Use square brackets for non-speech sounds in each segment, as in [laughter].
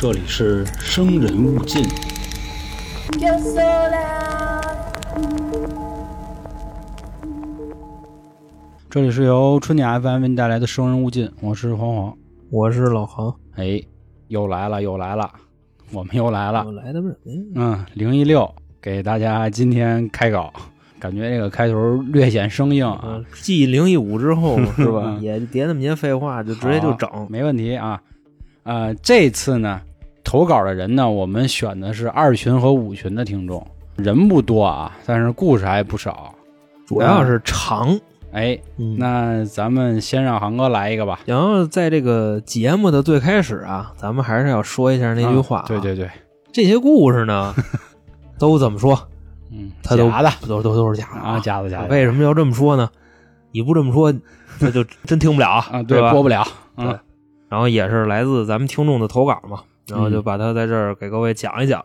这里是生人勿近。Yo sola, 这里是由春点 FM 为您带来的生人勿进，我是黄黄。我是老航，哎，又来了，又来了，我们又来了我。来的不是嗯，零一六给大家今天开稿，感觉这个开头略显生硬啊啊，，继零一五之后，是吧？嗯 [laughs] 也别那么些废话，就直接就整。没问题啊。呃，这次呢，投稿的人呢，我们选的是二群和五群的听众，人不多啊，但是故事还不少。主要是长。哎，嗯，那咱们先让航哥来一个吧。然后在这个节目的最开始啊，咱们还是要说一下那句话、啊对，对对，这些故事呢，[laughs] 都怎么说？嗯，他都假的都都都是假的啊，假的假的。为什么要这么说呢？你不这么说，那就真听不了啊？对对，吧？播不了。对嗯然后也是来自咱们听众的投稿嘛，然后就把它在这儿给各位讲一讲。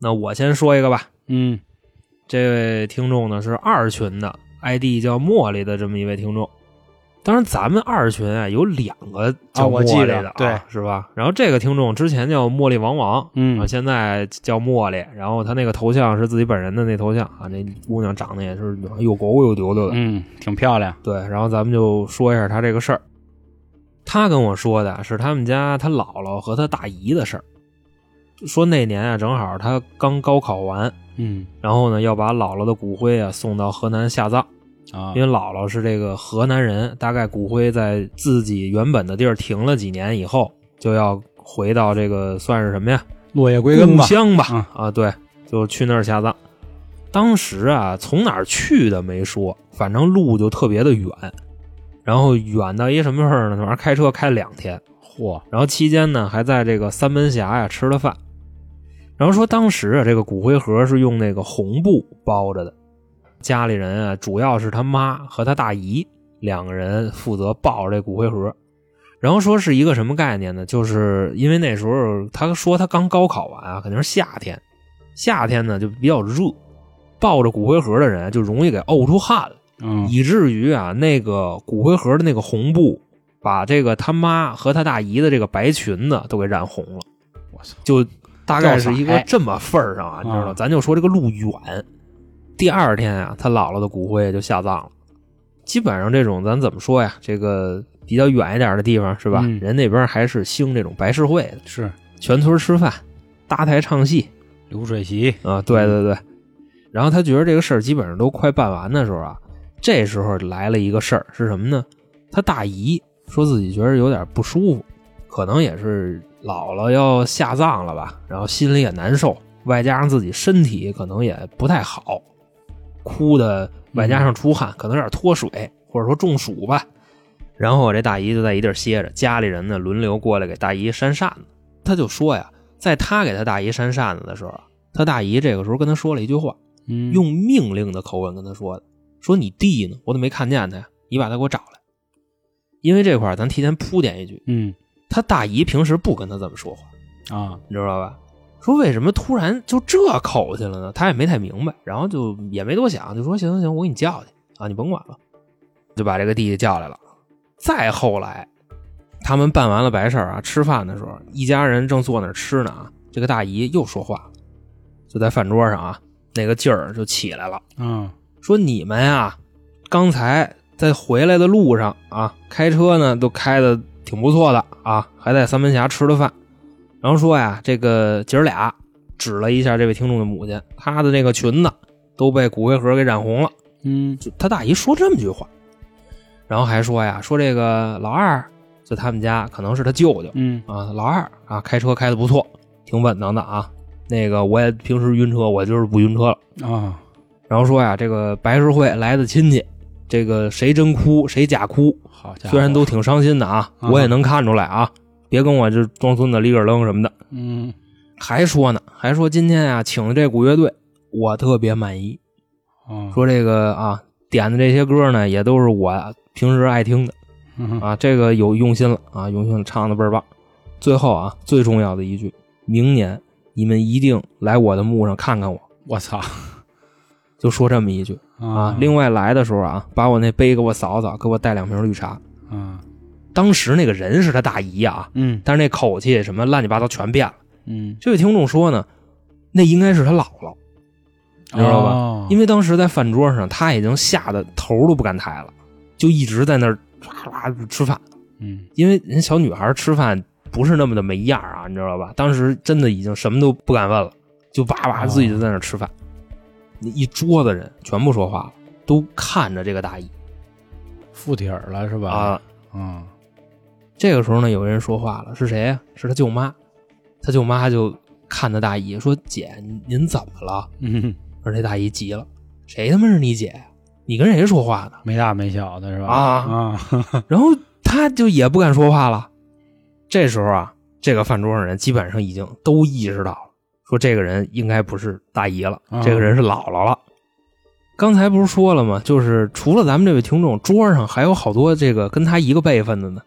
那我先说一个吧，嗯这位听众呢是二群的，ID 叫茉莉的这么一位听众。当然，咱们二群啊有两个叫茉莉的、啊对是吧？然后这个听众之前叫茉莉王王，嗯啊，现在叫茉莉。然后他那个头像是自己本人的那头像啊，那姑娘长得也是又狗又丢丢的，嗯，挺漂亮。对，然后咱们就说一下他这个事儿。他跟我说的是他们家他姥姥和他大姨的事儿。说那年啊，正好他刚高考完，嗯然后呢要把姥姥的骨灰啊送到河南下葬，啊因为姥姥是这个河南人，大概骨灰在自己原本的地儿停了几年以后，就要回到这个算是什么呀？落叶归根故吧。乡吧，嗯啊，对，就去那儿下葬。当时啊，从哪儿去的没说，反正路就特别的远，然后远到一什么事儿呢？那玩意儿开车开两天，嚯，然后期间呢，还在这个三门峡呀吃了饭。然后说当时啊，这个骨灰盒是用那个红布包着的，家里人啊，主要是他妈和他大姨两个人负责抱着这骨灰盒。然后说是一个什么概念呢？就是因为那时候他说他刚高考完啊，肯定是夏天，夏天呢就比较热，抱着骨灰盒的人就容易给沤出汗来。嗯以至于啊，那个骨灰盒的那个红布，把这个他妈和他大姨的这个白裙子都给染红了。我操，就大概是一个这么份儿上啊，你知道？咱就说这个路远。第二天啊，他姥姥的骨灰就下葬了。基本上这种咱怎么说呀？这个比较远一点的地方是吧？嗯人那边还是兴这种白事会的，是全村吃饭，搭台唱戏，流水席。啊，对对对。然后他觉得这个事儿基本上都快办完的时候啊，这时候来了一个事儿是什么呢？他大姨说自己觉得有点不舒服，可能也是姥姥要下葬了吧，然后心里也难受，外加上自己身体可能也不太好，哭的外加上出汗，可能有点脱水或者说中暑吧。然后我这大姨就在一地儿歇着，家里人呢轮流过来给大姨扇扇子。他就说呀，在他给他大姨扇扇子的时候啊，他大姨这个时候跟他说了一句话，嗯，用命令的口吻跟他说的，说你弟呢，我怎么没看见他呀？你把他给我找来。因为这块儿咱提前铺垫一句，嗯他大姨平时不跟他这么说话，啊你知道吧？说为什么突然就这口气了呢？他也没太明白，然后就也没多想，就说行行行，我给你叫去啊，你甭管了，就把这个弟弟叫来了。再后来，他们办完了白事儿啊，吃饭的时候，一家人正坐那儿吃呢啊，这个大姨又说话了，就在饭桌上啊，那个劲儿就起来了，嗯说你们啊，刚才在回来的路上啊，开车呢都开的挺不错的啊，还在三门峡吃了饭。然后说呀，这个姐儿俩指了一下这位听众的母亲，她的那个裙子都被骨灰盒给染红了。嗯就他大姨说这么句话，然后还说呀，说这个老二在他们家可能是他舅舅嗯啊，老二啊开车开的不错，挺稳当的啊。那个我也平时晕车，我就是不晕车了。啊然后说呀，这个白石会来的亲戚，这个谁真哭谁假哭，好家伙，虽然都挺伤心的啊，啊我也能看出来啊。别跟我这装孙子、里个楞什么的。嗯还说呢，还说今天呀、请的这鼓乐队，我特别满意。啊说这个啊，点的这些歌呢，也都是我平时爱听的嗯啊，这个有用心了啊，用心了，唱的倍儿棒。最后啊，最重要的一句，明年你们一定来我的墓上看看我，我操就说这么一句啊。另外来的时候啊，把我那杯给我扫扫，给我带两瓶绿茶。啊当时那个人是他大姨啊，嗯但是那口气什么乱七八糟全变了。嗯，这位听众说呢，那应该是他姥姥，你知道吧？哦因为当时在饭桌上，他已经吓得头都不敢抬了，就一直在那儿唰唰吃饭。嗯因为人小女孩吃饭不是那么的没样啊，你知道吧？当时真的已经什么都不敢问了，就叭叭自己就在那儿吃饭。那一桌子人全部说话了，都看着这个大姨附体了是吧？啊。嗯这个时候呢，有人说话了，是谁呀、是他舅妈。他舅妈就看着大姨说：“姐，您您怎么了嗯，？”而这大姨急了：“谁他妈是你姐呀？你跟谁说话呢没大没小的是吧？啊啊，？”然后他就也不敢说话了。这时候啊，这个饭桌上人基本上已经都意识到了，说这个人应该不是大姨了，啊这个人是姥姥了。刚才不是说了吗？就是除了咱们这位听众，桌上还有好多这个跟他一个辈分的呢，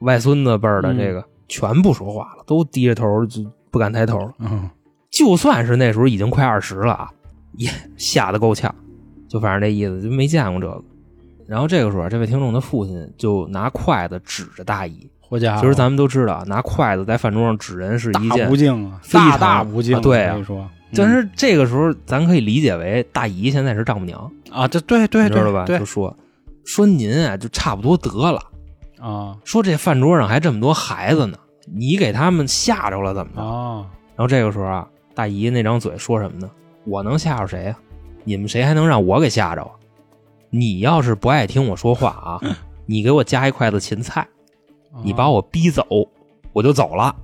外孙子辈儿的嗯这个、全不说话了，都低着头就不敢抬头了。嗯就算是那时候已经快二十了啊，也吓得够呛，就反正这意思，就没见过这个。然后这个时候，这位听众的父亲就拿筷子指着大姨。好家伙，其实咱们都知道啊，拿筷子在饭桌上指人是一大件不敬啊，大大不敬，啊对但是这个时候，咱可以理解为大姨现在是丈母娘，啊，这对对对知道吧？就说说您啊，就差不多得了。啊说这饭桌上还这么多孩子呢，你给他们吓着了怎么着？啊，然后这个时候啊，大姨那张嘴说什么呢？我能吓着谁呀、你们谁还能让我给吓着啊？你要是不爱听我说话啊，[laughs] 你给我夹一筷子芹菜，你把我我逼走，我就走了。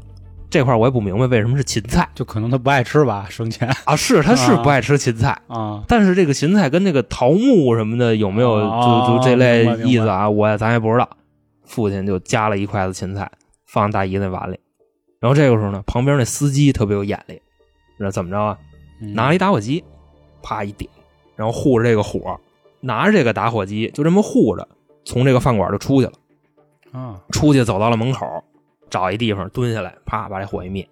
这块我也不明白为什么是芹菜就可能他不爱吃吧，生前啊？是他是不爱吃芹菜，啊但是这个芹菜跟那个桃木什么的有没有哦就就这类意思啊？我咱也不知道。父亲就夹了一筷子芹菜放大姨那碗里，然后这个时候呢，旁边那司机特别有眼力，知道怎么着啊？嗯拿了一打火机，啪一点，然后护着这个火，拿着这个打火机就这么护着，从这个饭馆就出去了。啊出去走到了门口，找一地方蹲下来，啪把这火一灭。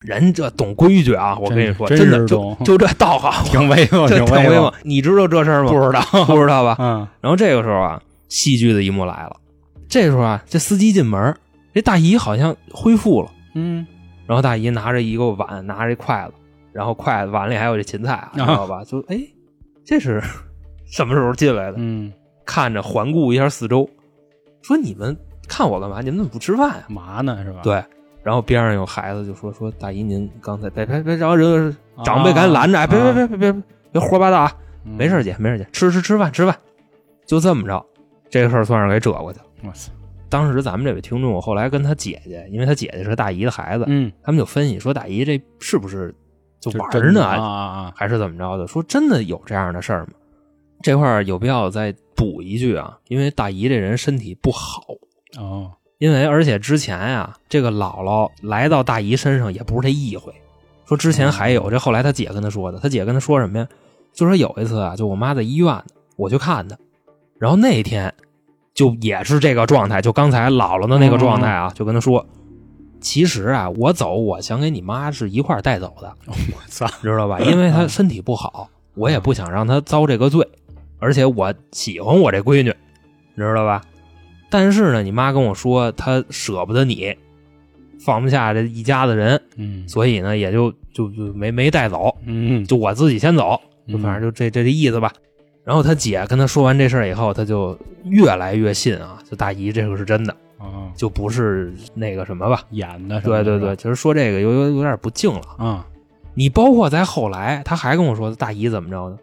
人这懂规矩啊！我跟你说，真真的就就这道行，[laughs] 挺威风，这挺威风。，你知道这事儿吗？不知道，[laughs] 不知道吧？嗯然后这个时候啊，戏剧的一幕来了。这时候啊，这司机进门，这大姨好像恢复了。嗯然后大姨拿着一个碗，拿着一筷子，然后筷子碗里还有这芹菜啊，知道吧？就哎，这是什么时候进来的？嗯，看着环顾一下四周，说你们看我干嘛？你们怎么不吃饭呀、干嘛呢是吧？对。然后边上有孩子就说说大姨您刚才别别别，然后人啊，长辈赶紧拦着，哎，别别别别别别胡说八道啊！嗯没事，姐，没事姐，吃吃吃饭吃饭，就这么着，这个事儿算是给遮过去了。我操，当时咱们这位听众后来跟他姐姐，因为他姐姐是大姨的孩子，嗯，他们就分析说大姨这是不是就就玩儿呢，啊啊啊，还是怎么着的？说真的有这样的事儿吗？这块儿有必要再补一句啊，因为大姨这人身体不好，哦，因为而且之前呀、这个姥姥来到大姨身上也不是这一回，说之前还有，这后来他姐跟他说的，他姐跟他说什么呀？就说有一次啊，就我妈在医院呢，我去看她，然后那天就也是这个状态，就刚才姥姥的那个状态啊，就跟她说，其实啊，我走，我想给你妈是一块带走的，我操，知道吧？因为她身体不好，我也不想让她遭这个罪，而且我喜欢我这闺女，知道吧？但是呢，你妈跟我说她舍不得你，放不下这一家子人，嗯所以呢，也就就就没没带走，嗯，就我自己先走，就嗯反正就这这这意思吧。然后他姐跟他说完这事儿以后，他就越来越信啊，就大姨这个是真的，啊，就不是那个什么吧？演的的对对对，，其实说这个有有有点不敬了。啊，你包括在后来，他还跟我说大姨怎么着呢？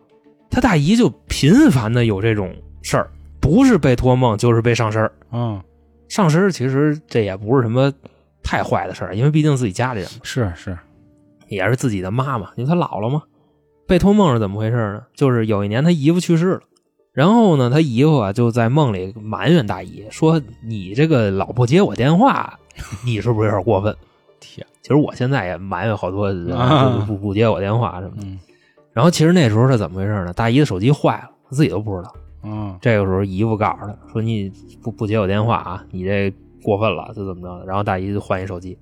他大姨就频繁的有这种事儿，不是被托梦就是被上身儿。嗯，上身儿其实这也不是什么太坏的事儿，因为毕竟自己家里人嘛，是是，也是自己的妈妈，因为她老了嘛。被托梦是怎么回事呢？就是有一年他姨夫去世了，然后呢，他姨夫啊就在梦里埋怨大姨说：“你这个老不接我电话，[laughs] 你是不是有点过分？”天，其实我现在也埋怨好多人啊不不不接我电话什么的。嗯然后其实那时候是怎么回事呢？大姨的手机坏了，她自己都不知道。嗯这个时候姨夫告诉他说：“你不不接我电话啊，你这过分了，就怎么着的。”然后大姨就换一手机。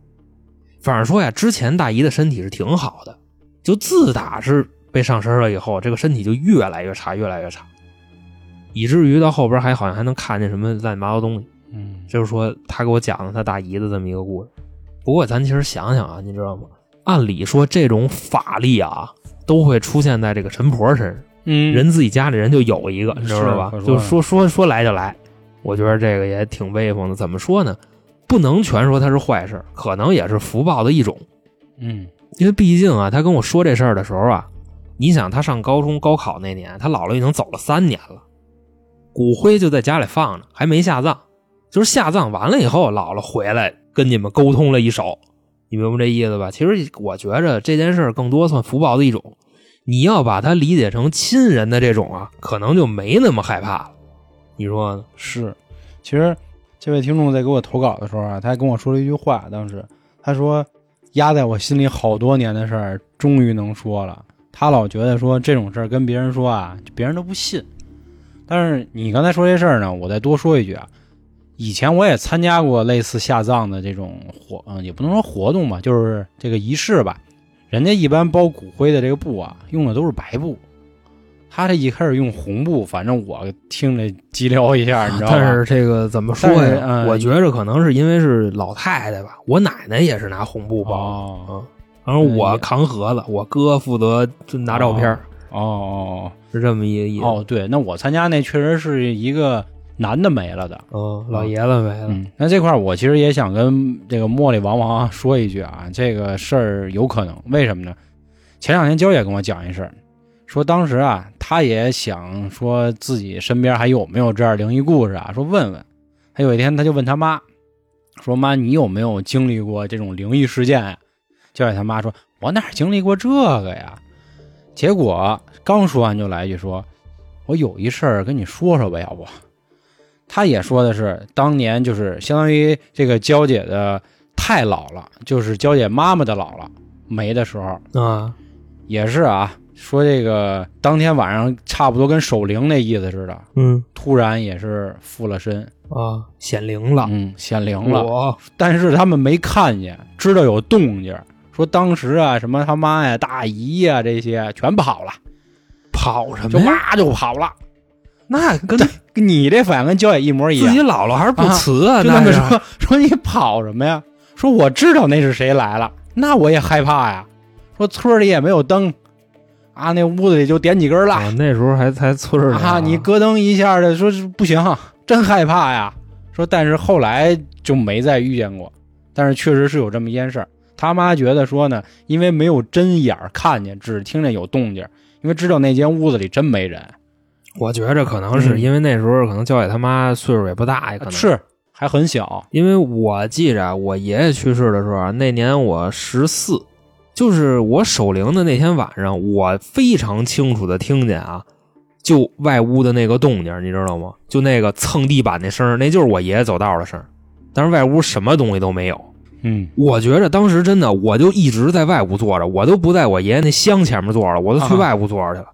反正说呀，之前大姨的身体是挺好的，就自打是被上身了以后，这个身体就越来越差，越来越差，以至于到后边还好像还能看见什么乱七八糟东西。嗯就是说他给我讲了他大姨的这么一个故事。不过咱其实想想啊，你知道吗？按理说这种法力啊，都会出现在这个陈婆身上。嗯人自己家里人就有一个，你知道吧就说说说来就来，我觉得这个也挺威风的。怎么说呢？不能全说它是坏事，可能也是福报的一种。嗯因为毕竟啊，他跟我说这事儿的时候啊，你想他上高中高考那年，他姥姥已经走了三年了，骨灰就在家里放着，还没下葬。就是下葬完了以后，姥姥回来跟你们沟通了一手，你明白这意思吧？其实我觉着这件事儿更多算福报的一种。你要把它理解成亲人的这种啊，可能就没那么害怕了。你说？是。其实这位听众在给我投稿的时候啊，他还跟我说了一句话，当时他说压在我心里好多年的事儿，终于能说了。他老觉得说这种事儿跟别人说啊，别人都不信。但是你刚才说这事儿呢，我再多说一句啊，以前我也参加过类似下葬的这种活，嗯，也不能说活动吧，就是这个仪式吧。人家一般包骨灰的这个布啊，用的都是白布，他这一开始用红布，反正我听着激撩一下，你知道吗？但是这个怎么说但是呀？嗯我觉着可能是因为是老太太吧，我奶奶也是拿红布包，哦嗯，然后我扛盒子，我哥负责就拿照片，哦哦是这么一个意思。哦哦，对，那我参加那确实是一个男的没了的。嗯，老爷子没了，嗯，那这块儿我其实也想跟这个茉莉王王说一句啊，这个事儿有可能，为什么呢？前两天娇姐跟我讲一事儿，说当时啊，她也想说自己身边还有没有这样灵异故事啊，说问问。她有一天，她就问她妈，说妈，你有没有经历过这种灵异事件呀、娇姐她妈说，我哪经历过这个呀？结果刚说完就来一句说，我有一事儿跟你说说吧，要不？他也说的是，当年就是相当于这个娇姐的太姥姥，就是娇姐妈妈的姥姥没的时候，啊，也是啊，说这个当天晚上差不多跟守灵那意思似的，嗯。突然也是附了身，啊，显灵了，嗯，显灵了，但是他们没看见，知道有动静，说当时啊，什么他妈呀、大姨呀、这些全跑了，跑什么就？哇就跑了。那跟跟你这反应跟焦野一模一样自己，姥姥还是不辞啊？就那么说说你跑什么呀？说我知道那是谁来了，那我也害怕呀。说村里也没有灯，啊，那屋子里就点几根蜡啊，那时候还才村儿呢啊，你咯噔一下的，说是不行，真害怕呀。说但是后来就没再遇见过，但是确实是有这么一件事儿。他妈觉得说呢，因为没有真眼看见，只听见有动静，因为知道那间屋子里真没人，我觉着可能是嗯因为那时候可能娇姐他妈岁数也不大，也可能是还很小，因为我记着啊我爷爷去世的时候啊，那年我十四，就是我守灵的那天晚上，我非常清楚的听见啊，就外屋的那个动静，你知道吗？就那个蹭地板那声，那就是我爷爷走道的声。但是外屋什么东西都没有。嗯我觉着当时真的，我就一直在外屋坐着，我都不在我爷爷那箱前面坐着，我都去啊外屋坐着去了。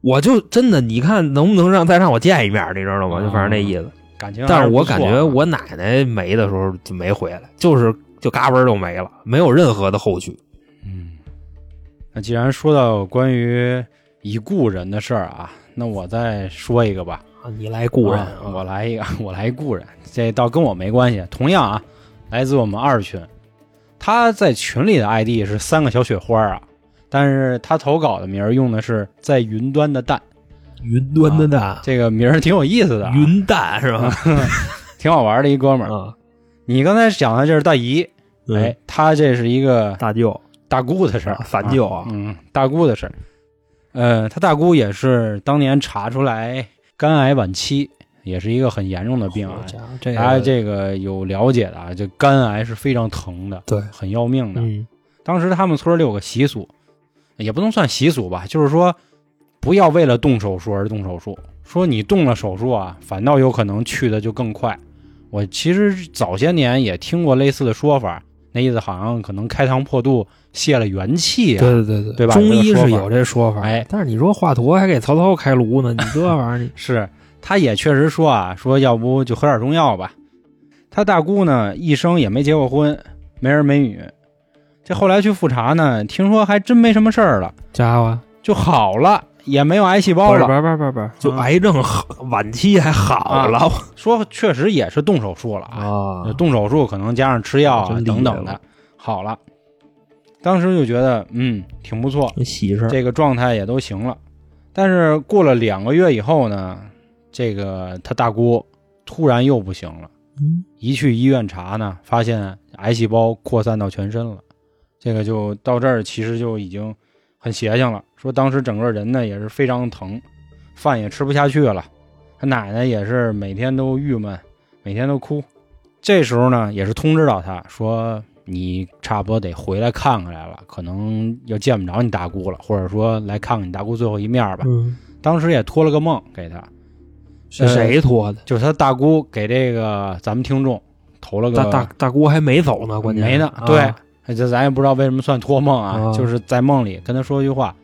我就真的，你看能不能让再让我见一面，你知道吗？就反正那意思。感情但是我感觉我奶奶没的时候就没回来，就是就嘎嘣儿就没了，没有任何的后续。嗯，那既然说到关于已故人的事儿啊，那我再说一个吧。啊，你来故人啊我来一个，[laughs] 我来一故人，这倒跟我没关系。同样啊，来自我们二群，他在群里的 ID 是三个小雪花啊，但是他投稿的名儿用的是在云端的蛋，云端的蛋，这个名儿挺有意思的啊，云蛋是吧？[laughs] 挺好玩的一哥们儿。啊，你刚才讲的这是大姨，哎，他这是一个大舅大姑的事儿啊，反舅啊嗯，大姑的事儿。呃，他大姑也是当年查出来肝癌晚期，也是一个很严重的病啊好。家伙这大家个这个有了解的啊，这肝癌是非常疼的，对，很要命的。嗯当时他们村里有个习俗，也不能算习俗吧，就是说不要为了动手术而动手术。说你动了手术啊，反倒有可能去的就更快。我其实早些年也听过类似的说法，那意思好像可能开膛破肚泄了元气啊。对对对对对吧中医是有这说法，哎但是你说华佗还给曹操开颅呢，你这玩意儿是，他也确实说啊，说要不就喝点中药吧。他大姑呢，一生也没结过婚，没儿没女。这后来去复查呢，听说还真没什么事儿了，家伙。就好了，也没有癌细胞不是不了，是不是不是不是，就啊。癌症好晚期还好了。说确实也是动手术了啊，啊。动手术可能加上吃药啊真厉害等等的，好了。当时就觉得嗯挺不错，喜事儿。这个状态也都行了。但是过了两个月以后呢，这个他大姑突然又不行了。嗯。一去医院查呢，发现癌细胞扩散到全身了。这个就到这儿，其实就已经很邪性了。说当时整个人呢也是非常疼，饭也吃不下去了。他奶奶也是每天都郁闷，每天都哭。这时候呢，也是通知到他说：“你差不多得回来看看来了，可能要见不着你大姑了，或者说来看看你大姑最后一面吧。嗯，当时也托了个梦给他，是谁托的？就是他大姑给这个咱们听众投了个大大大姑还没走呢，关键没呢，啊对，这咱也不知道为什么算托梦啊，啊就是在梦里跟他说一句话，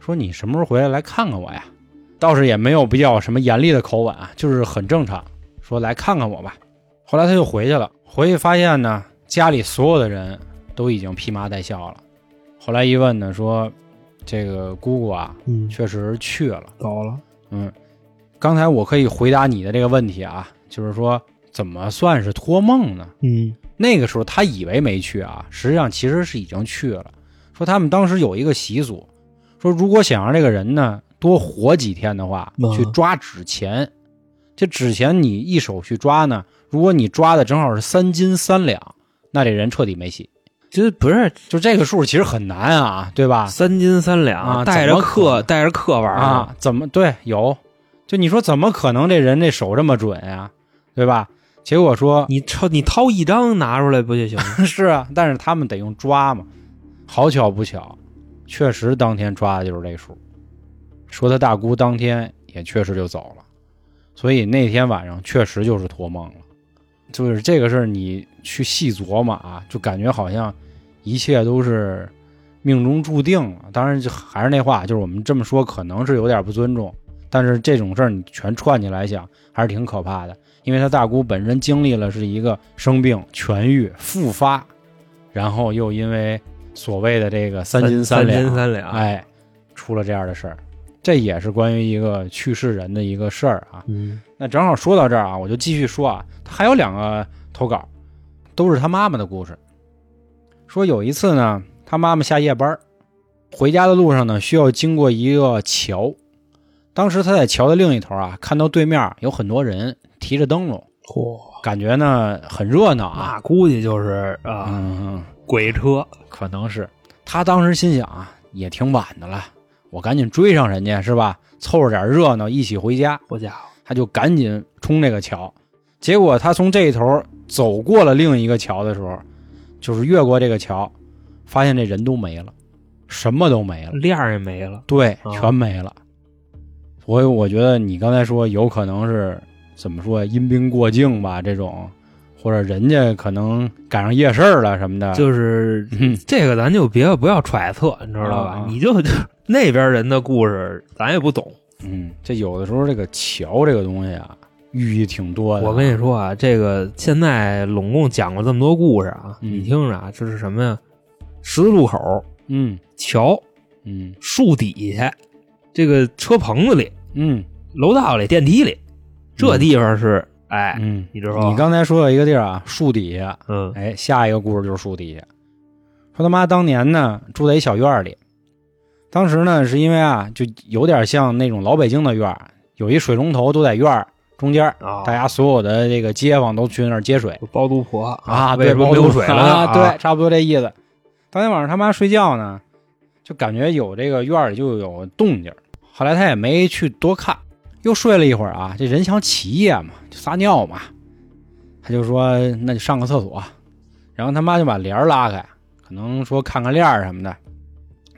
说你什么时候回来来看看我呀？倒是也没有比较什么严厉的口吻啊，就是很正常，说来看看我吧。后来他就回去了，回去发现呢，家里所有的人都已经披麻戴孝了。后来一问呢，说这个姑姑啊，嗯，确实去了。走了，嗯，刚才我可以回答你的这个问题啊，就是说怎么算是托梦呢？嗯那个时候他以为没去啊，实际上其实是已经去了。说他们当时有一个习俗，说如果想让这个人呢多活几天的话嗯，去抓纸钱。这纸钱你一手去抓呢，如果你抓的正好是三斤三两，那这人彻底没戏。其实不是就这个数其实很难啊，对吧？三斤三两，啊带着怎么可能客带着克玩啊，怎么对有？就你说怎么可能这人这手这么准呀，对吧？结果说你抄你掏一张拿出来不就行了？[laughs] 是啊，但是他们得用抓嘛。好巧不巧，确实当天抓的就是这数。说他大姑当天也确实就走了，所以那天晚上确实就是托梦了。就是这个事儿，你去细琢磨啊，就感觉好像一切都是命中注定了。当然，就还是那话，就是我们这么说可能是有点不尊重，但是这种事儿你全串起来想，还是挺可怕的。因为他大姑本身经历了是一个生病、痊愈、复发，然后又因为所谓的这个三斤三两，斤三两，哎，出了这样的事儿。这也是关于一个去世人的一个事儿啊。嗯那正好说到这儿啊，我就继续说啊，他还有两个投稿，都是他妈妈的故事。说有一次呢，他妈妈下夜班儿，回家的路上呢，需要经过一个桥。当时他在桥的另一头啊，看到对面有很多人提着灯笼，嚯，感觉呢很热闹啊。那估计就是啊，嗯，鬼车，可能是他当时心想啊，也挺晚的了，我赶紧追上人家是吧？凑着点热闹，一起回家。好家伙，他就赶紧冲这个桥。结果他从这一头走过了另一个桥的时候，就是越过这个桥，发现这人都没了，什么都没了，链儿也没了，对，啊全没了。所以我觉得你刚才说有可能是怎么说阴兵过境吧，这种，或者人家可能赶上夜市儿了什么的，就是 [laughs] 嗯这个咱就别不要揣测，你知道吧？你就那边人的故事，咱也不懂。嗯，这有的时候这个桥这个东西啊，寓意挺多的啊。我跟你说啊，这个现在拢共讲过这么多故事啊，嗯你听着啊，这是什么呀？十字路口、嗯桥、嗯树底下、这个车棚子里、嗯。楼道里、电梯里，这地方是哎，嗯，你知道吗？你刚才说到一个地儿啊，树底下，嗯。哎，下一个故事就是树底下。说他妈当年呢住在一小院儿里，当时呢是因为啊，就有点像那种老北京的院儿，有一水龙头都在院儿中间大家所有的这个街坊都去那儿接水。包租婆。啊，为对，包水了啊？对，差不多这意思。当天晚上他妈睡觉呢，就感觉有这个院儿里就有动静儿，后来他也没去多看，又睡了一会儿啊，这人想起夜嘛，就撒尿嘛，他就说那就上个厕所，然后他妈就把帘儿拉开，可能说看看链儿什么的，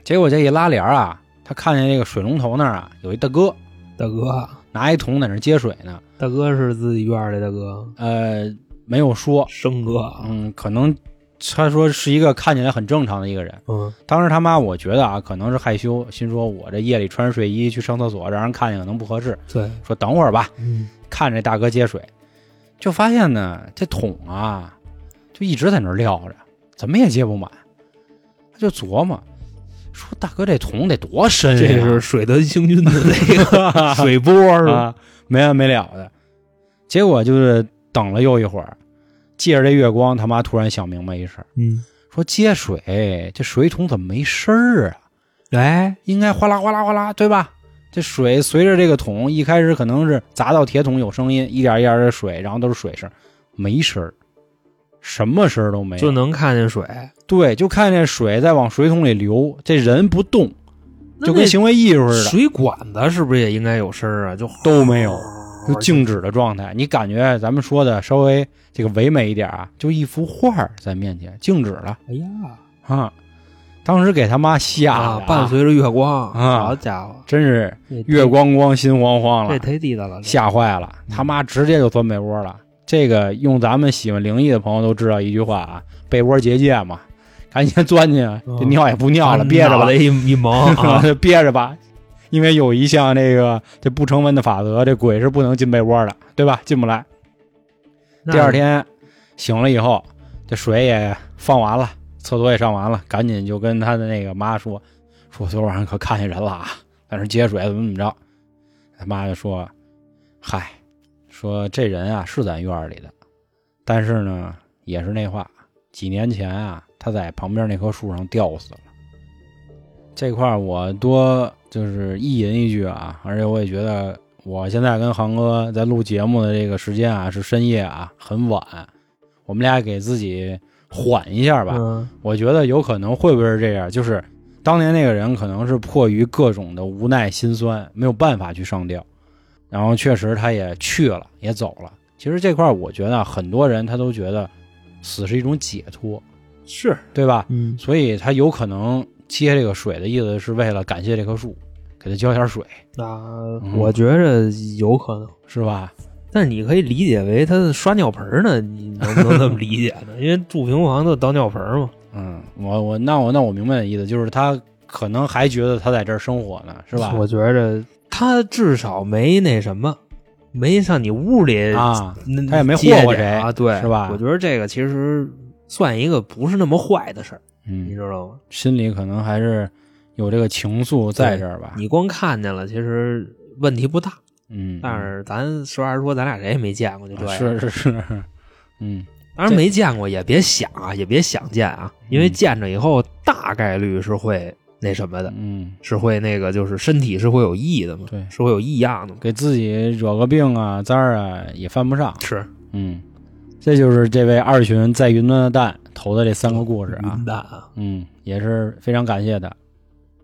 结果这一拉帘儿啊，他看见这个水龙头那儿啊有一大哥。大哥，拿一桶在那儿接水呢，大哥是自己院儿里大哥，呃，没有说，生哥，嗯，可能他说是一个看起来很正常的一个人。嗯当时他妈我觉得啊，可能是害羞，心说我这夜里穿着睡衣去上厕所，让人看见可能不合适，对，说等会儿吧，嗯看着这大哥接水，就发现呢这桶啊就一直在那儿撂着，怎么也接不满，他就琢磨，说大哥这桶得多深呀这？是水德星君的那个 [laughs] 水波是吧？啊，没完没了的。结果就是等了又一会儿，借着这月光，他妈突然想明白一事儿，嗯，说接水这水桶怎么没声儿啊？哎，应该哗啦哗啦哗啦，对吧？这水随着这个桶一开始可能是砸到铁桶有声音，一点一点的水，然后都是水声，没声儿，什么声儿都没。有，就能看见水，对，就看见水在往水桶里流，这人不动，就跟行为艺术似的，水管子是不是也应该有声儿啊？就都没有，就静止的状态。你感觉咱们说的稍微这个唯美一点啊，就一幅画在面前静止了哎呀，啊！当时给他妈吓的、啊，伴随着月光，啊好家伙，真是月光光心慌慌了这了，忒地道了，吓坏了，他妈直接就钻被窝了。这个用咱们喜欢灵异的朋友都知道一句话啊，被窝结界嘛，赶紧钻进去，这尿也不尿了，[laughs] 憋着吧脑袋，一一蒙啊，憋着吧，因为有一项这个这不成文的法则，这鬼是不能进被窝的，对吧？进不来。第二天醒了以后，这水也放完了，厕所也上完了，赶紧就跟他的那个妈说，说昨晚上可看见人了啊，在那接水怎么怎么着。他妈就说，嗨，说这人啊是咱院里的，但是呢也是那话，几年前啊他在旁边那棵树上吊死了。这块儿我多就是意淫一句啊，而且我也觉得我现在跟航哥在录节目的这个时间啊是深夜啊，很晚，我们俩给自己缓一下吧。嗯我觉得有可能会不会是这样，就是当年那个人可能是迫于各种的无奈心酸，没有办法去上吊，然后确实他也去了，也走了。其实这块儿我觉得啊很多人他都觉得死是一种解脱，是，对吧？嗯，所以他有可能接这个水的意思是为了感谢这棵树，给它浇点水，那嗯我觉着有可能。是吧？但是你可以理解为他刷尿盆呢，你能不能这么理解呢？[laughs] 因为住平房都倒尿盆嘛。嗯，我我那我那我明白的意思就是他可能还觉得他在这儿生活呢，是吧？我觉着他至少没那什么，没上你屋里啊，那他也没祸祸过谁啊，对，是吧我觉得这个其实算一个不是那么坏的事儿，你嗯，知道吗？心里可能还是有这个情愫在这儿吧。你光看见了，其实问题不大。嗯，但是咱实话实说，咱俩谁也没见过，就这样。是是是，嗯当然没见过，也别想啊，也别想见啊，因为见着以后大概率是会那什么的，嗯，是会那个就是身体是会有异的嘛，对是会有异样的。给自己惹个病啊灾儿啊也犯不上。是嗯，这就是这位二群在云端的蛋投的这三个故事啊云。淡啊。嗯，也是非常感谢的。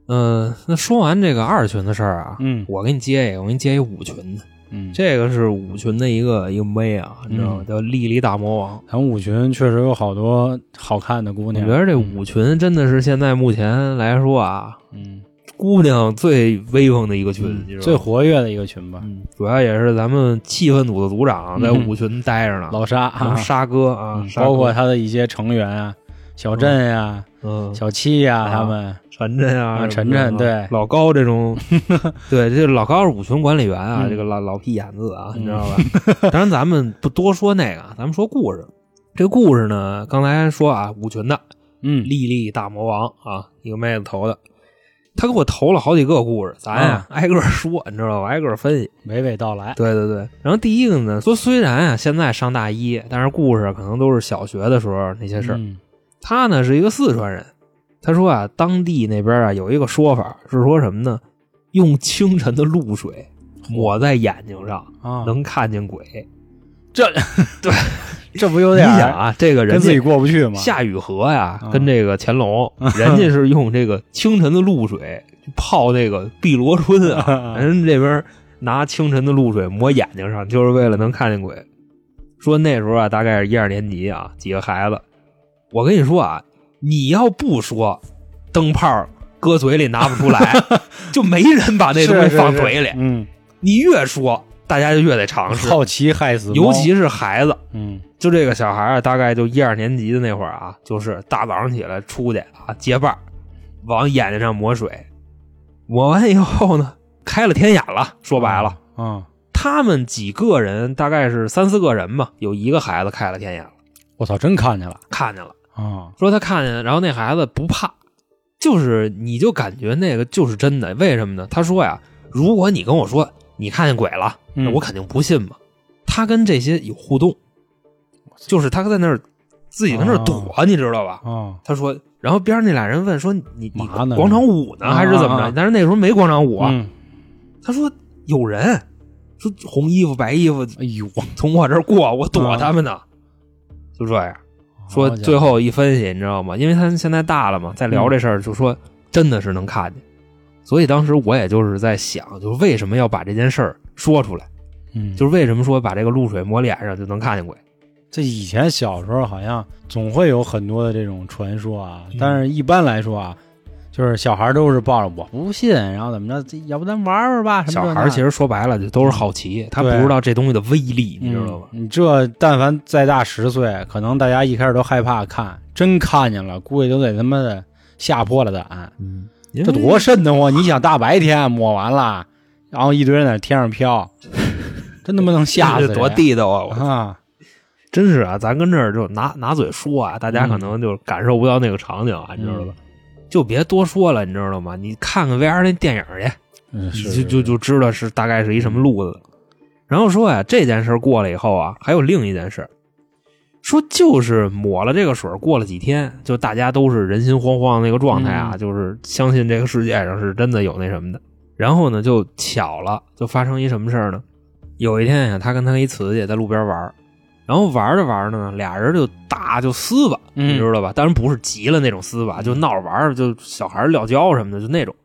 嗯、那说完这个二群的事儿啊，嗯我给你接一个，我给你接一五群的。嗯，这个是五群的一个一个妹啊，你知道吗？嗯叫莉莉大魔王。咱五群确实有好多好看的姑娘。我觉得这五群真的是现在目前来说啊，嗯，姑娘最威风的一个群，最活跃的一个群吧。嗯，主要也是咱们气氛组的组长在嗯五群待着呢，[laughs] 老沙啊，沙哥啊嗯，沙哥。包括他的一些成员啊，小镇呀、嗯小七呀、啊他们，晨晨啊，晨晨对。老高这种，[laughs] 对，这老高是五群管理员啊，嗯。这个老老屁眼子啊，嗯。你知道吧？[laughs] 当然咱们不多说那个，咱们说故事。这故事呢，刚才说啊，五群的嗯，丽丽大魔王啊，一个妹子投的，她给我投了好几个故事，咱呀、挨个说，你知道吧？挨个分析。娓娓道来。对对对，然后第一个呢，说虽然啊现在上大一，但是故事可能都是小学的时候那些事儿。嗯他呢是一个四川人，他说啊，当地那边啊有一个说法是说什么呢？用清晨的露水抹在眼睛上，啊，能看见鬼。这对，这不有你点想啊，这个人跟自己过不去吗？夏雨荷呀，啊跟这个乾隆，[laughs] 人家是用这个清晨的露水泡那个碧螺春啊，[laughs] 人这边拿清晨的露水抹眼睛上，就是为了能看见鬼。说那时候啊，大概是一二年级啊，几个孩子，我跟你说啊，你要不说灯泡搁嘴里拿不出来，[laughs] 就没人把那东西放嘴里。嗯，你越说，大家就越得尝试，好奇害死，尤其是孩子。嗯。就这个小孩啊，大概就一二年级的那会儿啊，就是大早上起来出去啊，结伴儿往眼睛上抹水，抹完以后呢，开了天眼了。说白了，啊，他们几个人大概是三四个人吧，有一个孩子开了天眼了，我操，真看见了。看见了，啊！说他看见了，然后那孩子不怕，就是你就感觉那个就是真的，为什么呢？他说呀，如果你跟我说你看见鬼了，我肯定不信嘛。他跟这些有互动，就是他在那儿自己在那儿躲，你知道吧？啊，他说，然后边上那俩人问说你你广场舞呢啊还是怎么着？但是那时候没广场舞他说有人，说红衣服白衣服哎呦，从我这儿过，我躲啊他们呢。就这样说，最后一分析，你知道吗？因为他现在大了嘛，在聊这事儿，就说真的是能看见。所以当时我也就是在想，就是为什么要把这件事儿说出来？嗯，就是为什么说把这个露水抹脸上就能看见鬼？这以前小时候好像总会有很多的这种传说啊，嗯但是一般来说啊，就是小孩都是抱着我不信，然后怎么着，这要不咱玩玩吧？什么小孩其实说白了就都是好奇，他不知道这东西的威力，你知道吗？嗯你这但凡再大十岁，可能大家一开始都害怕看，真看见了，估计都得他妈的吓破了胆。嗯，这多瘆得慌！你想大白天抹完了，然后一堆人在天上飘，真他妈能吓死！这多地道啊！我啊！真是啊，咱跟这儿就拿拿嘴说啊，大家可能就感受不到那个场景啊，你知道吧？就别多说了，你知道吗？你看看 VR 那电影去，就就就知道是大概是一什么路子。然后说呀，这件事过了以后啊，还有另一件事儿，说就是抹了这个水，过了几天，就大家都是人心惶惶的那个状态啊，嗯就是相信这个世界上是真的有那什么的。然后呢，就巧了，就发生一什么事儿呢？有一天呀，他跟他一瓷器在路边玩儿，然后玩着玩着呢，俩人就打就撕吧，嗯你知道吧？当然不是急了那种撕吧，就闹着玩儿，就小孩撂跤什么的，就那种。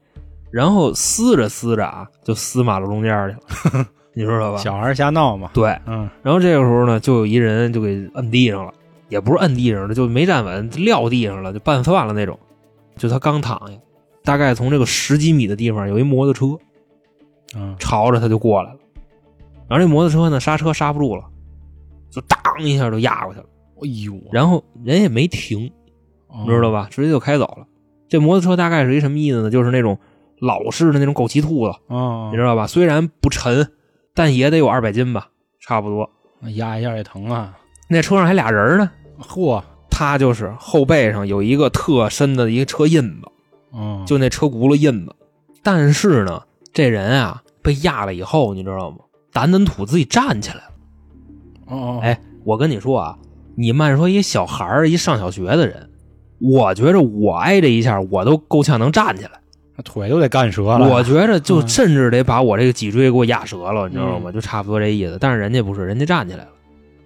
然后撕着撕着啊，就撕马路中间去了，[laughs] 你知道吧？小孩瞎闹嘛。对，嗯然后这个时候呢，就有一人就给摁地上了，也不是摁地上了，就没站稳，撂地上了，就拌饭了那种。就他刚躺下，大概从这个十几米的地方有一摩托车嗯朝着他就过来了，然后这摩托车呢刹车刹不住了，就当一下就压过去了，哎呦，然后人也没停，你你知道？吧？直接就开走了。这摩托车大概是一什么意思呢？就是那种老式的那种枸杞兔子，啊，你知道吧？虽然不沉，但也得有二百斤吧，差不多。压一下也疼啊！那车上还俩人呢，嚯，他就是后背上有一个特深的一个车印子，嗯，就那车轱辘印子。但是呢，这人啊被压了以后，你知道吗？掸掸土自己站起来了。哦哦，哎，我跟你说啊，你慢说一小孩儿，一上小学的人，我觉着我挨这一下，我都够呛能站起来。那腿都得干折了。我觉着就嗯甚至得把我这个脊椎给我压折了，你知道吗？就差不多这意思。但是人家不是，人家站起来了，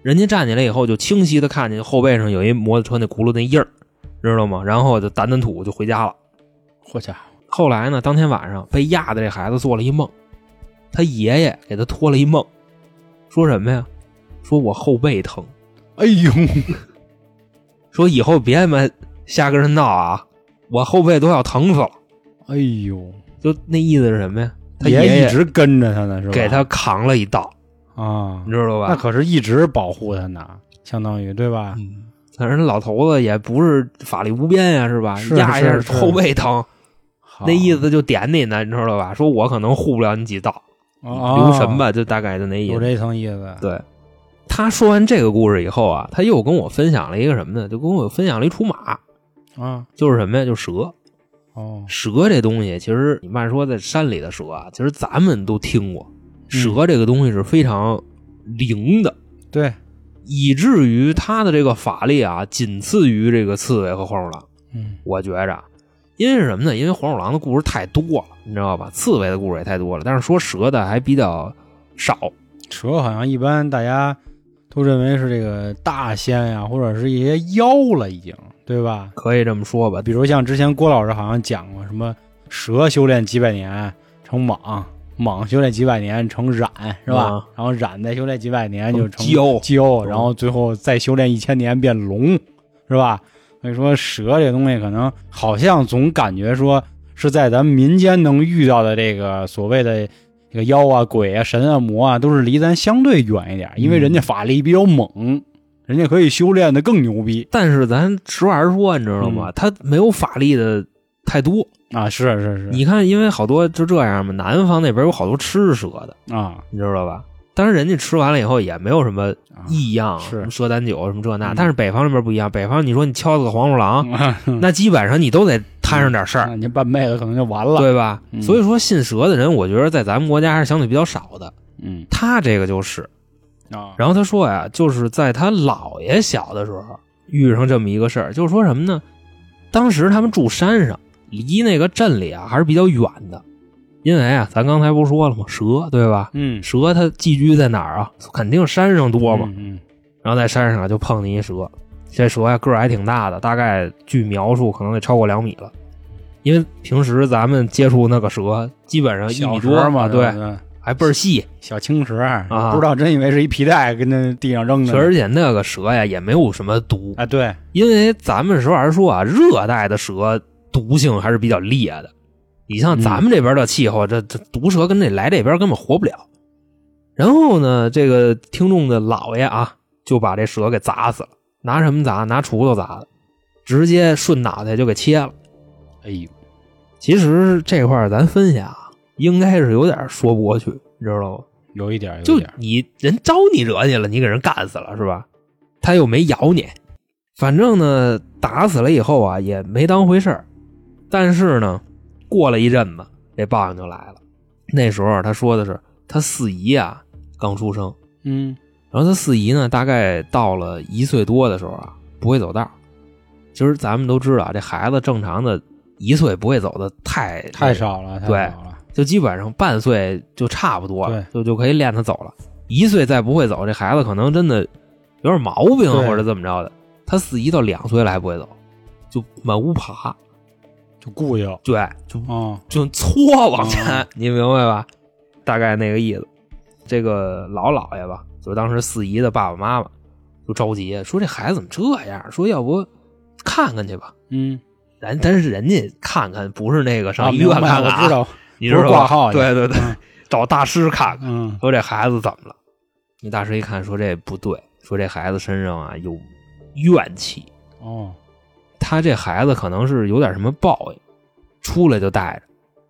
人家站起来以后就清晰的看见后背上有一摩托车那轱辘那印儿，知道吗？然后就掸掸土就回家了。嚯家伙，后来呢，当天晚上被压的这孩子做了一梦，他爷爷给他托了一梦，说什么呀？说我后背疼，哎呦，[laughs] 说以后别他妈瞎跟人闹啊，我后背都要疼死了。哎呦，就那意思是什么呀？他爷爷一直跟着他呢，是吧？给他扛了一道，啊你，知道吧？那可是一直保护他呢，相当于对吧？嗯，反正老头子也不是法力无边呀，是吧？是压一下是是后背疼，那意思就点你呢，你知道吧？说我可能护不了你几道，哦留神吧，就大概就那意思。有这层意思。对，他说完这个故事以后啊，他又跟我分享了一个什么呢？就跟我分享了一出马，啊，就是什么呀？就蛇。哦，蛇这东西，其实你慢说在山里的蛇啊，其实咱们都听过，嗯蛇这个东西是非常灵的。对，以至于它的这个法力啊，仅次于这个刺猬和黄鼠狼。嗯我觉着，因为什么呢？因为黄鼠狼的故事太多了，你知道吧？刺猬的故事也太多了，但是说蛇的还比较少。蛇好像一般大家都认为是这个大仙呀，或者是一些妖了，已经对吧？可以这么说吧，比如像之前郭老师好像讲过，什么蛇修炼几百年成蟒，蟒修炼几百年成蚺，是吧？啊然后蚺再修炼几百年就成蛟蛟，嗯然后最后再修炼一千年变龙，是吧？所以说蛇这东西可能好像总感觉说是在咱民间能遇到的这个所谓的这个妖啊、鬼啊、神啊、魔啊，都是离咱相对远一点，因为人家法力比较猛，人家可以修炼的更牛逼但是咱实话实说，你知道吗？他没有法力的太多。啊！是是是，你看，因为好多就这样嘛，南方那边有好多吃蛇的，啊你知道吧？当然，人家吃完了以后也没有什么啊异样，是什么蛇胆酒什么这那。嗯但是北方那边不一样，北方你说你敲死个黄鼠狼，[laughs] 啊那基本上你都得摊上点事儿，那你半辈子可能就完了。，对吧？嗯所以说信蛇的人，我觉得在咱们国家还是相对比较少的。嗯他这个就是，啊，然后他说呀，就是在他姥爷小的时候遇上这么一个事儿，就是说什么呢？当时他们住山上，离那个镇里啊还是比较远的，因为啊，咱刚才不是说了吗？蛇对吧？嗯蛇它寄居在哪儿啊？肯定山上多嘛。嗯然后在山上啊就碰见一蛇，这蛇呀个儿还挺大的，大概据描述可能得超过两米了。因为平时咱们接触那个蛇，基本上嗯，一米多嘛，对，还倍儿细。小青蛇啊不知道真以为是一皮带跟那地上扔的。而且那个蛇呀也没有什么毒，啊，对，因为咱们实话实说啊，热带的蛇毒性还是比较烈的。你像嗯咱们这边的气候，这这毒蛇跟这来这边根本活不了。然后呢，这个听众的姥爷啊，就把这蛇给砸死了，拿什么砸？拿锄头砸的，直接顺脑袋就给切了。哎呦，其实这块儿咱分析啊，应该是有点说不过去，你知道吗？有一点，有就点，你人招你惹你了，你给人干死了是吧？他又没咬你，反正呢，打死了以后啊，也没当回事儿。但是呢，过了一阵子，这报应就来了。那时候他说的是他四姨啊刚出生，嗯然后他四姨呢大概到了一岁多的时候啊不会走道儿。其实咱们都知道啊，这孩子正常的一岁不会走的太太少了，太对少了。就基本上半岁就差不多了，就就可以练他走了。一岁再不会走，这孩子可能真的有点毛病或者怎么着的。他四姨到两岁了还不会走，就满屋爬，就顾悠对，就啊，就搓往前，哦你明白吧？大概那个意思。这个老姥爷吧，就是当时四姨的爸爸妈妈，就着急说这孩子怎么这样？说要不看看去吧。嗯，人但是人家看看不是那个啊上医院看看、啊，我知道，你知道吧不是挂号去对对对，嗯 [laughs] 找大师看看。嗯说这孩子怎么了？那大师一看说这不对，说这孩子身上啊有怨气，哦，他这孩子可能是有点什么报应，出来就带着。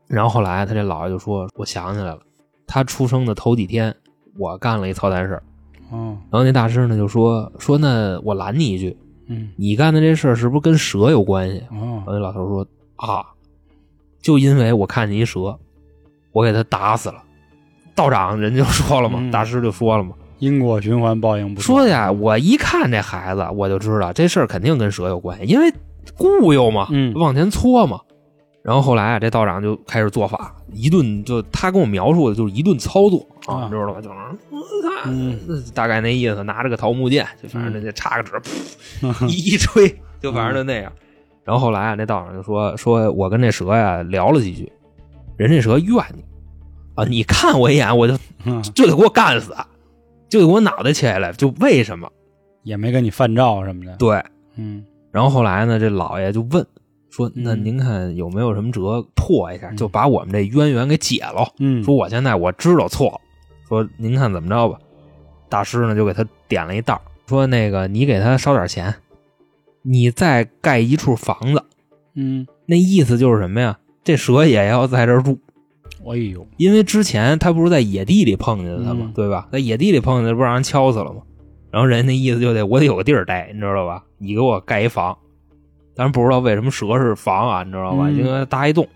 然后后来他这姥爷就说：“我想起来了，他出生的头几天，我干了一操蛋事儿。”哦，然后那大师呢就说：“说那我拦你一句，嗯你干的这事儿是不是跟蛇有关系？”哦然后那老头说：“啊，就因为我看见一蛇，我给他打死了。”道长人就说了嘛，嗯大师就说了嘛，因果循环，报应不说呀，我一看这孩子，我就知道这事儿肯定跟蛇有关系，因为固有嘛，嗯往前搓嘛。然后后来啊，这道长就开始做法，一顿就他跟我描述的就是一顿操作啊，啊你知道吧？就是嗯嗯大概那意思，拿着个桃木剑，就反正那插个纸，[laughs] 噗一一吹，就反正就那样。然后后来啊，那道长就说说我跟这蛇呀聊了几句，人这蛇怨你啊，你看我一眼，我就嗯就得给我干死，就得给我脑袋切下来，就为什么？也没跟你犯照什么的。对。嗯然后后来呢，这老爷就问说：“那嗯您看有没有什么辙破一下，嗯就把我们这渊源给解了？嗯，说我现在我知道错了，说您看怎么着吧？”大师呢就给他点了一道，说：“那个你给他烧点钱，你再盖一处房子。嗯，那意思就是什么呀？这蛇也要在这儿住，哎呦，因为之前他不是在野地里碰见的他吗？嗯对吧？在野地里碰见的，不让人敲死了吗？然后人家那意思就得我得有个地儿待，你知道吧？你给我盖一房，当然不知道为什么蛇是房啊，你知道吧？嗯应该搭一栋。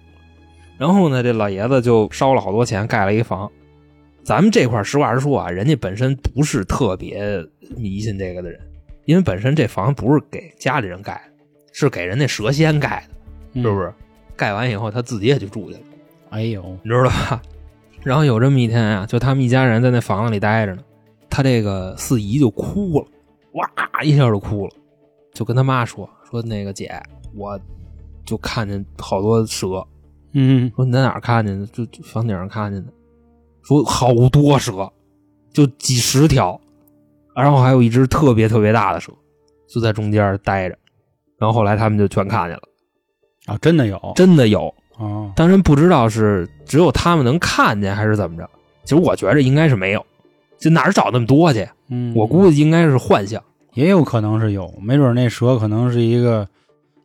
然后呢，这老爷子就烧了好多钱盖了一房。咱们这块实话实说啊，人家本身不是特别迷信这个的人，因为本身这房不是给家里人盖的，是给人那蛇仙盖的，是不是？是？盖完以后他自己也就住去了。哎呦，你知道吧？然后有这么一天啊，就他们一家人在那房子里待着呢，他这个四姨就哭了，哇一下就哭了，就跟他妈说说那个姐，我就看见好多蛇，嗯说你在哪儿看见的？就就房顶上看见的，说好多蛇，就几十条，然后还有一只特别特别大的蛇，就在中间待着，然后后来他们就全看见了，啊，真的有真的有，啊，当然不知道是只有他们能看见还是怎么着。其实我觉着应该是没有，这哪儿找那么多去？嗯，我估计应该是幻象。也有可能是有，没准那蛇可能是一个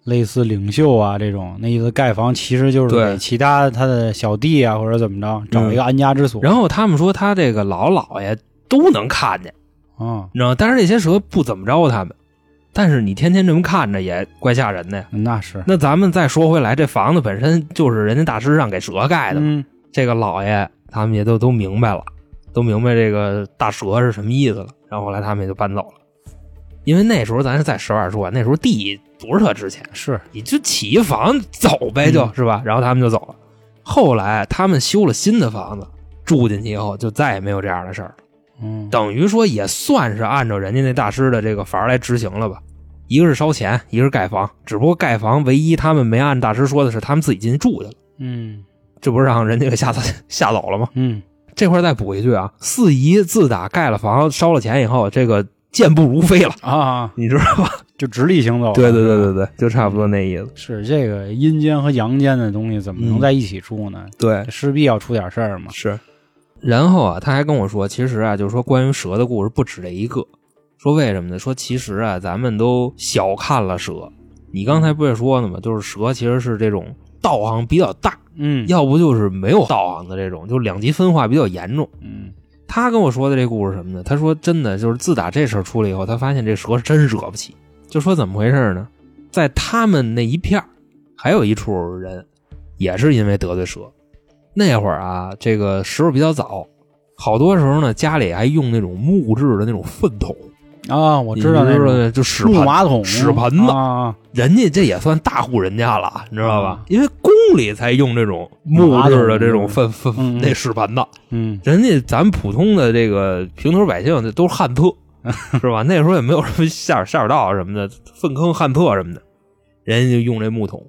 类似领袖啊这种，那意思盖房其实就是给其他他的小弟啊或者怎么着找一个安家之所。然后他们说他这个老姥爷都能看见，啊，你知道吗？但是这些蛇不怎么着他们。但是你天天这么看着也怪吓人的呀。那是，那咱们再说回来，这房子本身就是人家大师让给蛇盖的嘛。嗯这个老爷他们也都都明白了，都明白这个大蛇是什么意思了。然后后来他们也就搬走了，因为那时候咱是在实话说，那时候地不是特值钱，是，你就起一房走呗，就、嗯是吧？然后他们就走了。后来他们修了新的房子，住进去以后就再也没有这样的事儿了。嗯，等于说也算是按照人家那大师的这个法儿来执行了吧。一个是烧钱，一个是盖房，只不过盖房唯一他们没按大师说的是他们自己进去住去了，嗯这不是让人家给吓走吓走了吗？嗯，这块再补一句啊，四姨自打盖了房、烧了钱以后，这个健步如飞了，啊，你知道吧？就直立行走。对对对对对，就差不多那意思。是这个阴间和阳间的东西怎么能嗯在一起住呢？对，势必要出点事儿嘛。是。然后啊，他还跟我说，其实啊，就是说关于蛇的故事不止这一个。说为什么呢？说其实啊，咱们都小看了蛇。你刚才不也说呢吗？就是蛇其实是这种道行比较大，嗯，要不就是没有道行的这种，就两极分化比较严重。嗯他跟我说的这故事什么呢？他说真的，就是自打这事儿出来以后，他发现这蛇是真惹不起。就说怎么回事呢？在他们那一片儿还有一处人，也是因为得罪蛇。那会儿啊，这个时候比较早，好多时候呢，家里还用那种木质的那种粪桶，啊，我知道那种你知道那就屎盆，木马桶、屎盆子啊，人家这也算大户人家了，你知道吧？啊因为宫里才用这种木质的这种粪粪那屎盆子，嗯人家咱普通的这个平头百姓，那都是旱厕，[laughs] 是吧？那时候也没有什么下水下水道什么的，粪坑、旱厕什么的，人家就用这木桶。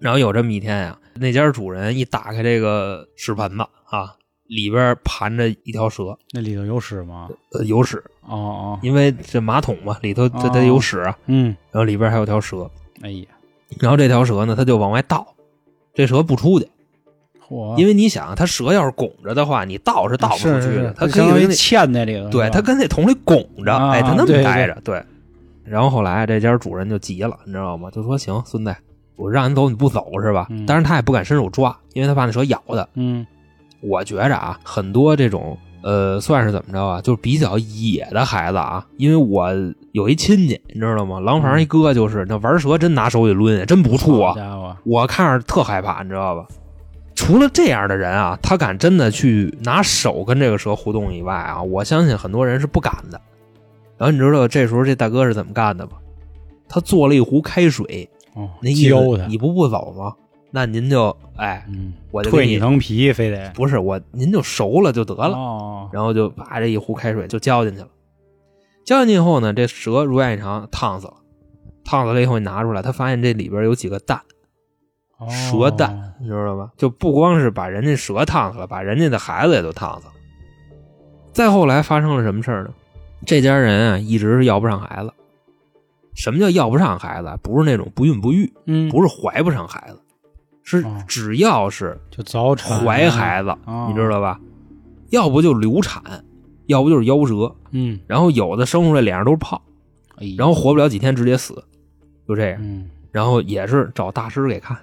然后有这么一天呀、那家主人一打开这个屎盆子啊，里边盘着一条蛇，那里头有屎吗？呃，有屎，哦哦，因为这马桶嘛，里头它它有屎啊，嗯，然后里边还有条蛇，哎呀，然后这条蛇呢，它就往外倒，这蛇不出去，因为你想，它蛇要是拱着的话，你倒是倒不出去的，它可以跟那嵌在里头，对，它跟那桶里拱着，啊哎，它那么待着，对。然后后来这家主人就急了，你知道吗？就说：“行，孙子，我让你走你不走是吧？”嗯但是他也不敢伸手抓，因为他怕那蛇咬他。嗯我觉着啊，很多这种呃，算是怎么着啊，就是比较野的孩子啊，因为我有一亲戚，你知道吗？廊坊一哥就是那玩蛇真拿手里抡，真不怵啊。我看着特害怕，你知道吧？除了这样的人啊，他敢真的去拿手跟这个蛇互动以外啊，我相信很多人是不敢的。然后你知道这时候这大哥是怎么干的吗？他做了一壶开水，哦，那意教他，思你不不走吗？那您就哎，嗯，我就退你层皮，非得不是我，您就熟了就得了。哦，然后就把这一壶开水就浇进去了。浇进去以后呢，这蛇如愿以偿烫死了。烫死了以后，你拿出来，他发现这里边有几个蛋，哦蛇蛋，你知道吧？就不光是把人家蛇烫死了，把人家的孩子也都烫死了。再后来发生了什么事儿呢？这家人啊，一直是要不上孩子。什么叫要不上孩子啊？不是那种不孕不育，嗯，不是怀不上孩子，是哦只要是就早产怀孩子，哦你知道吧？要不就流产，要不就是夭折，嗯，然后有的生出来脸上都是泡，然后活不了几天直接死，就这样。嗯然后也是找大师给看，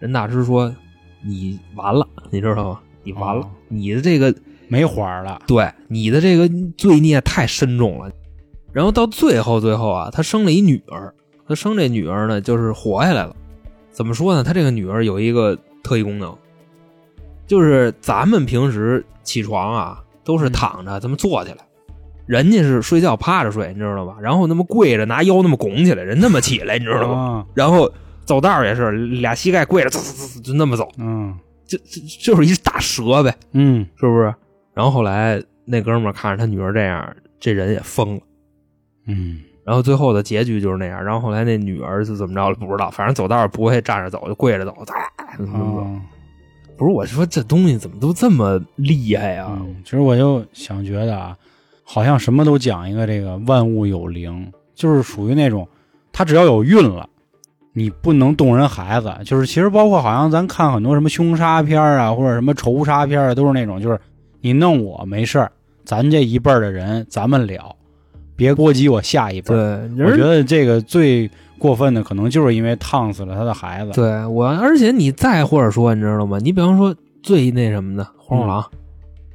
人大师说你完了，你知道吗？你完了，哦你的这个没花了，对你的这个罪孽太深重了。然后到最后最后啊，他生了一女儿，他生这女儿呢，就是活下来了。怎么说呢？他这个女儿有一个特异功能，就是咱们平时起床啊都是躺着，这么坐起来，人家是睡觉趴着睡，你知道吧？然后那么跪着，拿腰那么拱起来，人那么起来，你知道吧？啊然后走道也是俩膝盖跪着，呲呲呲就那么走，嗯就就就是一大蛇呗，嗯是不是？然后后来那哥们儿看着他女儿这样，这人也疯了。嗯，然后最后的结局就是那样。然后后来那女儿是怎么着了？不知道，反正走道儿不会站着走，就跪着走，哒就那么走。哦不是我说这东西怎么都这么厉害呀、嗯，其实我就想觉得啊，好像什么都讲一个这个万物有灵，就是属于那种，他只要有孕了，你不能动人孩子。就是其实包括好像咱看很多什么凶杀片啊，或者什么仇杀片啊，都是那种，就是你弄我没事儿，咱这一辈儿的人咱们了，别波及我下一辈对。，我觉得这个最过分的，可能就是因为烫死了他的孩子。对我，而且你再或者说，你知道吗？你比方说最那什么的黄鼠狼，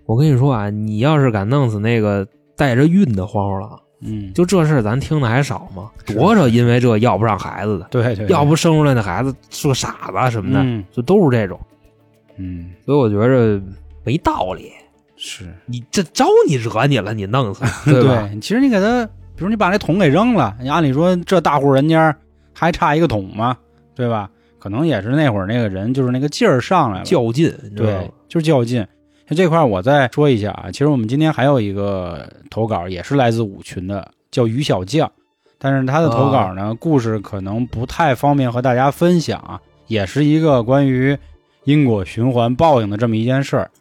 我跟你说啊，你要是敢弄死那个带着孕的黄鼠狼，嗯，就这事儿咱听的还少吗？多少因为这要不上孩子的，对对，对要不生出来的孩子是个傻子什么的，嗯就都是这种。嗯所以我觉着没道理。是你这招你惹你了，你弄死 [laughs] 他，对吧？其实你给他，比如你把那桶给扔了，你按理说这大户人家还差一个桶吗？对吧？可能也是那会儿那个人就是那个劲儿上来了，较劲，对，就是较劲。像这块儿我再说一下啊，其实我们今天还有一个投稿，也是来自五群的，叫于小将，但是他的投稿呢，故事可能不太方便和大家分享啊，也是一个关于因果循环报应的这么一件事儿，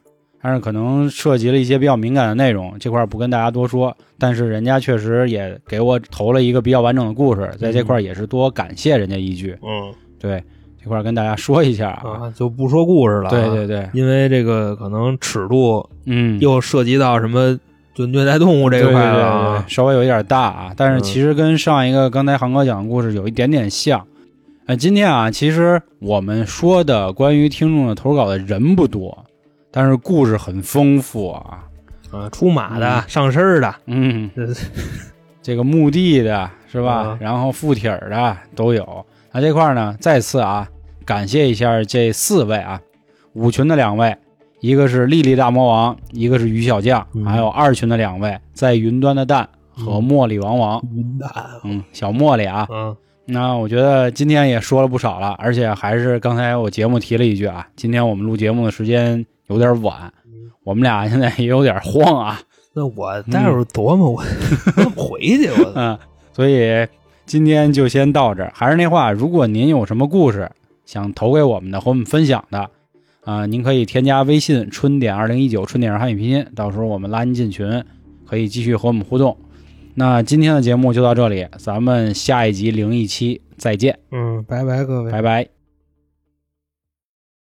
但是可能涉及了一些比较敏感的内容，这块儿不跟大家多说。但是人家确实也给我投了一个比较完整的故事，在这块儿也是多感谢人家一句，嗯对，这块儿跟大家说一下啊，啊，就不说故事了、啊。对对对，因为这个可能尺度嗯，又涉及到什么，就虐待动物这一块。稍微有一点大啊，但是嗯其实跟上一个刚才航哥讲的故事有一点点像。呃，今天啊，其实我们说的关于听众的投稿的人不多，但是故事很丰富啊。啊，出马的、嗯上身的，嗯 [laughs] 这，个墓地的是吧？嗯然后附体儿的都有。那这块儿呢，再次啊，感谢一下这四位啊，五群的两位，一个是莉莉大魔王，一个是于小将，嗯还有二群的两位，在云端的蛋和嗯茉莉王王。云淡嗯，小茉莉啊，啊，那我觉得今天也说了不少了，而且还是刚才我节目提了一句啊，今天我们录节目的时间有点晚，我们俩现在也有点慌啊，[laughs] 那我待会儿琢磨我 [laughs] 我怎么回去？我 [laughs] 嗯，所以今天就先到这儿。还是那话，如果您有什么故事想投给我们的，和我们分享的，啊、您可以添加微信“春点二零一九”，春点是汉语拼音，到时候我们拉您进群，可以继续和我们互动。那今天的节目就到这里，咱们下一集零一期再见，嗯，拜拜各位。拜拜。